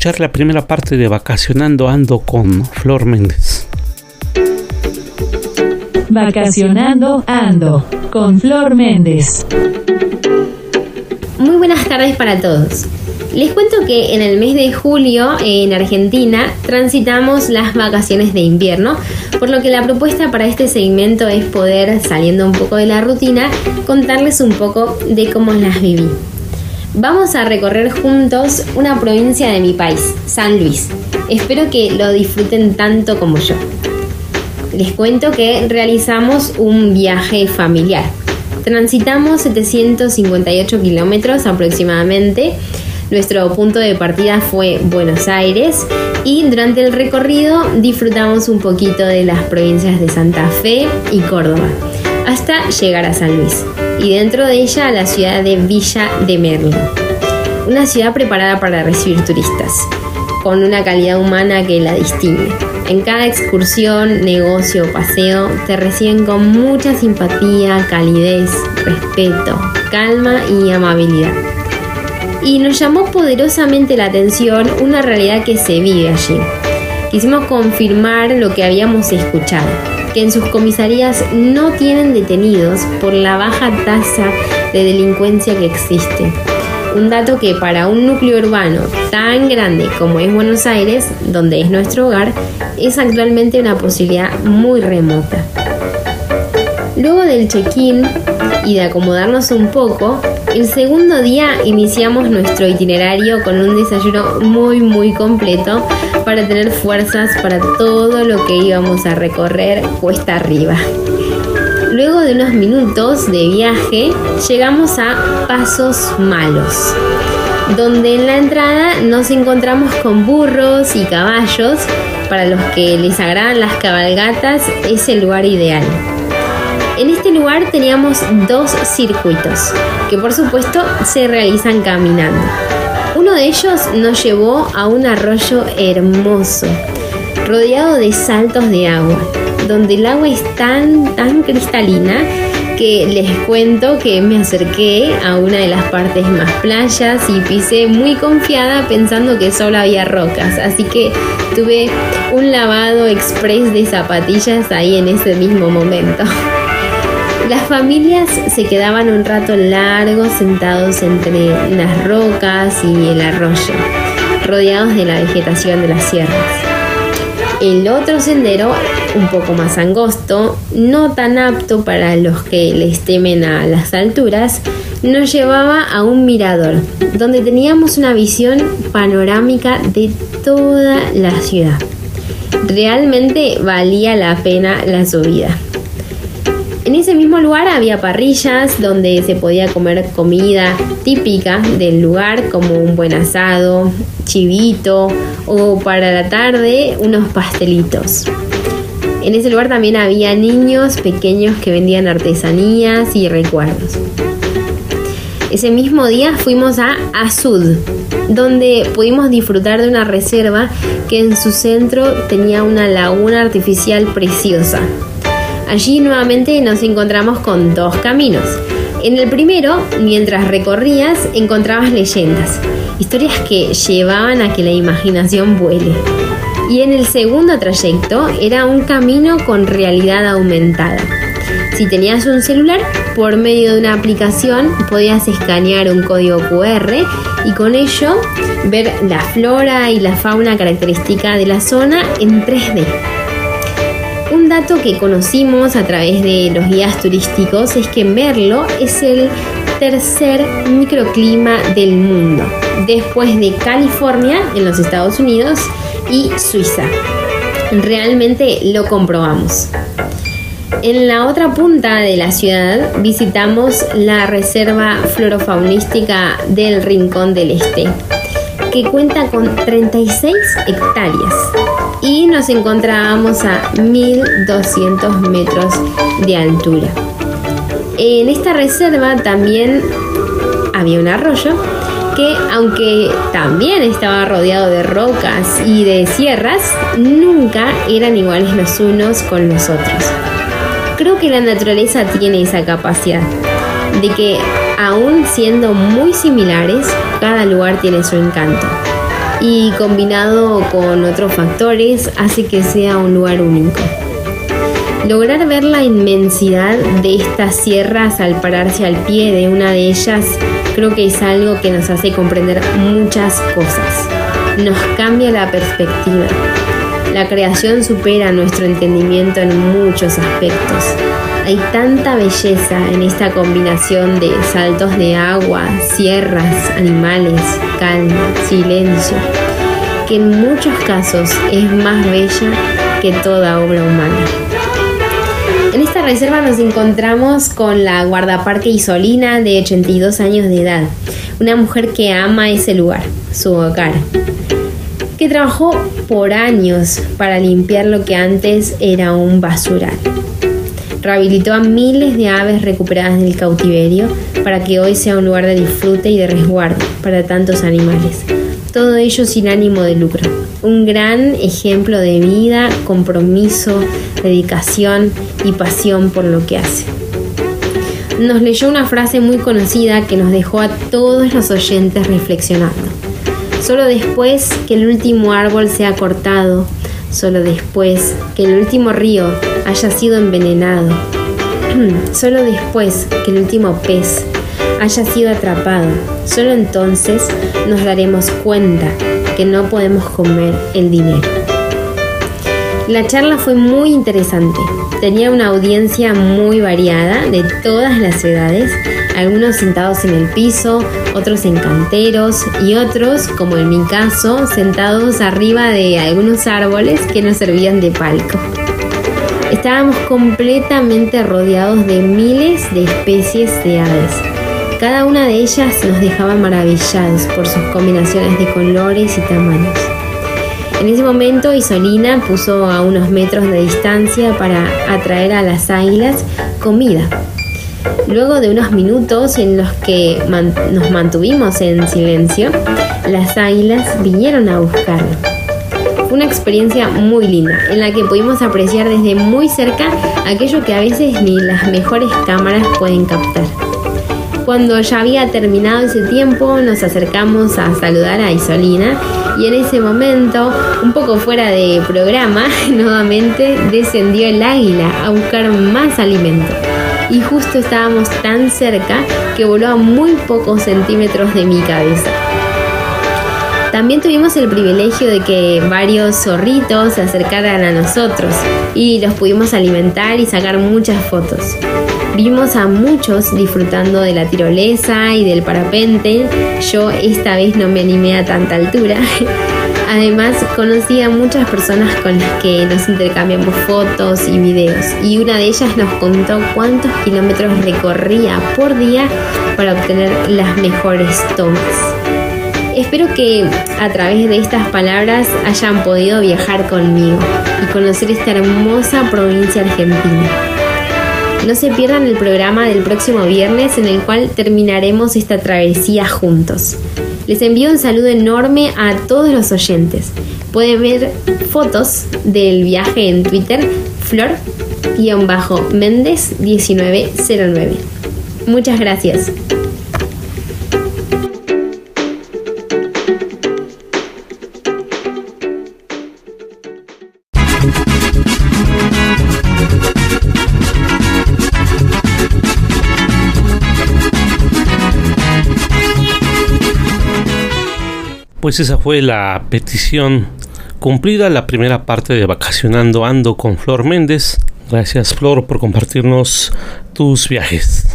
[SPEAKER 3] escuchar la primera parte de Vacacionando Ando con Flor Méndez.
[SPEAKER 7] Vacacionando Ando con Flor Méndez.
[SPEAKER 13] Muy buenas tardes para todos. Les cuento que en el mes de julio en Argentina transitamos las vacaciones de invierno, por lo que la propuesta para este segmento es poder, saliendo un poco de la rutina, contarles un poco de cómo las viví. Vamos a recorrer juntos una provincia de mi país, San Luis. Espero que lo disfruten tanto como yo. Les cuento que realizamos un viaje familiar. Transitamos 758 kilómetros aproximadamente. Nuestro punto de partida fue Buenos Aires y durante el recorrido disfrutamos un poquito de las provincias de Santa Fe y Córdoba hasta llegar a San Luis y dentro de ella a la ciudad de Villa de Merlo. Una ciudad preparada para recibir turistas, con una calidad humana que la distingue. En cada excursión, negocio o paseo te reciben con mucha simpatía, calidez, respeto, calma y amabilidad. Y nos llamó poderosamente la atención una realidad que se vive allí. Quisimos confirmar lo que habíamos escuchado, que en sus comisarías no tienen detenidos por la baja tasa de delincuencia que existe. Un dato que para un núcleo urbano tan grande como es Buenos Aires, donde es nuestro hogar, es actualmente una posibilidad muy remota. Luego del check-in y de acomodarnos un poco, el segundo día iniciamos nuestro itinerario con un desayuno muy muy completo para tener fuerzas para todo lo que íbamos a recorrer cuesta arriba. Luego de unos minutos de viaje llegamos a Pasos Malos, donde en la entrada nos encontramos con burros y caballos. Para los que les agradan las cabalgatas es el lugar ideal. En este lugar teníamos dos circuitos, que por supuesto se realizan caminando. Uno de ellos nos llevó a un arroyo hermoso, rodeado de saltos de agua, donde el agua es tan, tan cristalina que les cuento que me acerqué a una de las partes más playas y pisé muy confiada pensando que solo había rocas, así que tuve un lavado express de zapatillas ahí en ese mismo momento. Las familias se quedaban un rato largo sentados entre las rocas y el arroyo, rodeados de la vegetación de las sierras. El otro sendero, un poco más angosto, no tan apto para los que les temen a las alturas, nos llevaba a un mirador, donde teníamos una visión panorámica de toda la ciudad. Realmente valía la pena la subida. En ese mismo lugar había parrillas donde se podía comer comida típica del lugar como un buen asado, chivito o para la tarde unos pastelitos. En ese lugar también había niños pequeños que vendían artesanías y recuerdos. Ese mismo día fuimos a Azud, donde pudimos disfrutar de una reserva que en su centro tenía una laguna artificial preciosa. Allí nuevamente nos encontramos con dos caminos. En el primero, mientras recorrías, encontrabas leyendas, historias que llevaban a que la imaginación vuele. Y en el segundo trayecto era un camino con realidad aumentada. Si tenías un celular, por medio de una aplicación podías escanear un código QR y con ello ver la flora y la fauna característica de la zona en 3D. Un dato que conocimos a través de los guías turísticos es que Merlo es el tercer microclima del mundo, después de California en los Estados Unidos y Suiza. Realmente lo comprobamos. En la otra punta de la ciudad visitamos la Reserva Florofaunística del Rincón del Este, que cuenta con 36 hectáreas y nos encontrábamos a 1200 metros de altura. En esta reserva también había un arroyo que aunque también estaba rodeado de rocas y de sierras, nunca eran iguales los unos con los otros. Creo que la naturaleza tiene esa capacidad de que aún siendo muy similares, cada lugar tiene su encanto y combinado con otros factores hace que sea un lugar único. Lograr ver la inmensidad de estas sierras al pararse al pie de una de ellas creo que es algo que nos hace comprender muchas cosas. Nos cambia la perspectiva. La creación supera nuestro entendimiento en muchos aspectos. Hay tanta belleza en esta combinación de saltos de agua, sierras, animales, calma, silencio, que en muchos casos es más bella que toda obra humana. En esta reserva nos encontramos con la guardaparque Isolina de 82 años de edad, una mujer que ama ese lugar, su hogar, que trabajó por años para limpiar lo que antes era un basural. Rehabilitó a miles de aves recuperadas del cautiverio para que hoy sea un lugar de disfrute y de resguardo para tantos animales. Todo ello sin ánimo de lucro. Un gran ejemplo de vida, compromiso, dedicación y pasión por lo que hace. Nos leyó una frase muy conocida que nos dejó a todos los oyentes reflexionando. Solo después que el último árbol sea cortado, solo después que el último río haya sido envenenado, [CLEARS THROAT] solo después que el último pez haya sido atrapado, solo entonces nos daremos cuenta que no podemos comer el dinero. La charla fue muy interesante. Tenía una audiencia muy variada de todas las edades, algunos sentados en el piso, otros en canteros y otros, como en mi caso, sentados arriba de algunos árboles que nos servían de palco. Estábamos completamente rodeados de miles de especies de aves. Cada una de ellas nos dejaba maravillados por sus combinaciones de colores y tamaños. En ese momento Isolina puso a unos metros de distancia para atraer a las águilas comida. Luego de unos minutos en los que nos mantuvimos en silencio, las águilas vinieron a buscarlo. Una experiencia muy linda en la que pudimos apreciar desde muy cerca aquello que a veces ni las mejores cámaras pueden captar. Cuando ya había terminado ese tiempo, nos acercamos a saludar a Isolina y en ese momento, un poco fuera de programa, [LAUGHS] nuevamente descendió el águila a buscar más alimento. Y justo estábamos tan cerca que voló a muy pocos centímetros de mi cabeza. También tuvimos el privilegio de que varios zorritos se acercaran a nosotros y los pudimos alimentar y sacar muchas fotos. Vimos a muchos disfrutando de la tirolesa y del parapente. Yo esta vez no me animé a tanta altura. [LAUGHS] Además, conocí a muchas personas con las que nos intercambiamos fotos y videos. Y una de ellas nos contó cuántos kilómetros recorría por día para obtener las mejores tomas. Espero que a través de estas palabras hayan podido viajar conmigo y conocer esta hermosa provincia argentina. No se pierdan el programa del próximo viernes en el cual terminaremos esta travesía juntos. Les envío un saludo enorme a todos los oyentes. Pueden ver fotos del viaje en Twitter, flor-méndez1909. Muchas gracias.
[SPEAKER 3] Pues esa fue la petición cumplida, la primera parte de Vacacionando Ando con Flor Méndez. Gracias Flor por compartirnos tus viajes.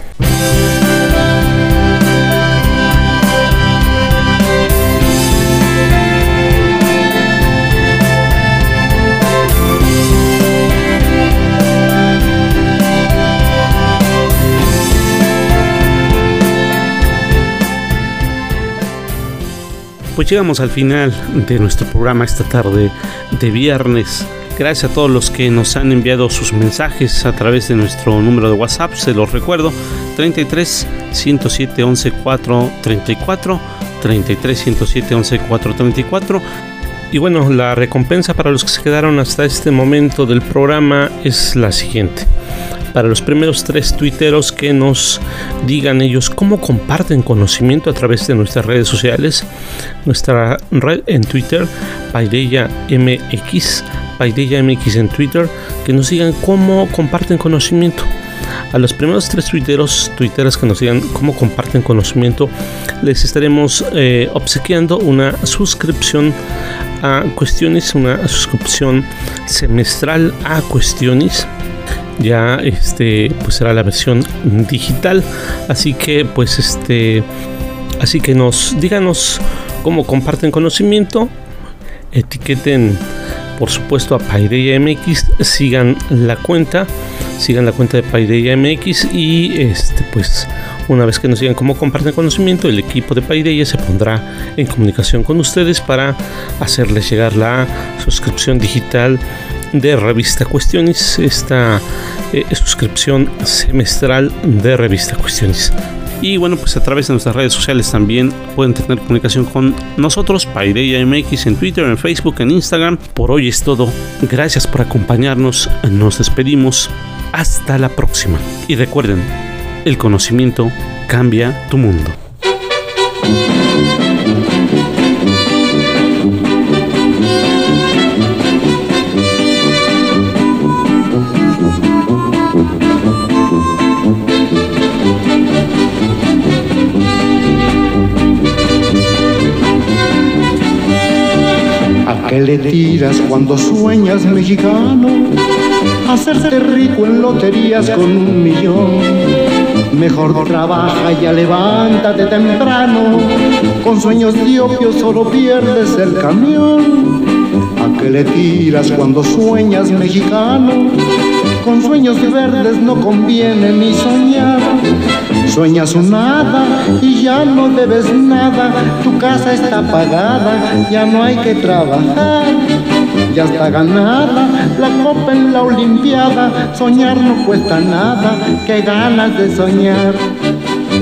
[SPEAKER 3] Pues llegamos al final de nuestro programa esta tarde de viernes. Gracias a todos los que nos han enviado sus mensajes a través de nuestro número de WhatsApp. Se los recuerdo: 33 107 11 434. 33 107 11 434. Y bueno, la recompensa para los que se quedaron hasta este momento del programa es la siguiente para los primeros tres tuiteros que nos digan ellos cómo comparten conocimiento a través de nuestras redes sociales. Nuestra red en Twitter, Paideya MX en Twitter, que nos digan cómo comparten conocimiento. A los primeros tres tuiteros, tuiteras que nos digan cómo comparten conocimiento, les estaremos eh, obsequiando una suscripción a cuestiones, una suscripción semestral a cuestiones. Ya este pues será la versión digital. Así que pues este así que nos díganos cómo comparten conocimiento etiqueten por supuesto a Paideia MX sigan la cuenta sigan la cuenta de Paideia MX y este pues una vez que nos digan cómo comparten conocimiento el equipo de Paideia se pondrá en comunicación con ustedes para hacerles llegar la suscripción digital de Revista Cuestiones, esta eh, suscripción semestral de Revista Cuestiones. Y bueno, pues a través de nuestras redes sociales también pueden tener comunicación con nosotros, Paideia MX en Twitter, en Facebook, en Instagram. Por hoy es todo. Gracias por acompañarnos. Nos despedimos. Hasta la próxima. Y recuerden, el conocimiento cambia tu mundo.
[SPEAKER 2] Qué le tiras cuando sueñas mexicano? Hacerte rico en loterías con un millón. Mejor trabaja ya levántate temprano. Con sueños de solo pierdes el camión. ¿A qué le tiras cuando sueñas mexicano? Con sueños verdes no conviene ni soñar. Sueñas un nada y ya no debes nada, tu casa está pagada, ya no hay que trabajar. Ya está ganada la copa en la olimpiada, soñar no cuesta nada, qué ganas de soñar.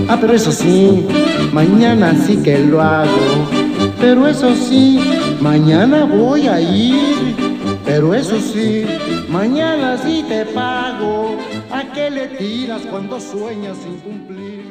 [SPEAKER 2] Ah, pero eso sí, mañana sí que lo hago. Pero eso sí, mañana voy a ir. Pero eso sí, mañana sí te pago. ¿A qué le tiras cuando sueñas sin cumplir?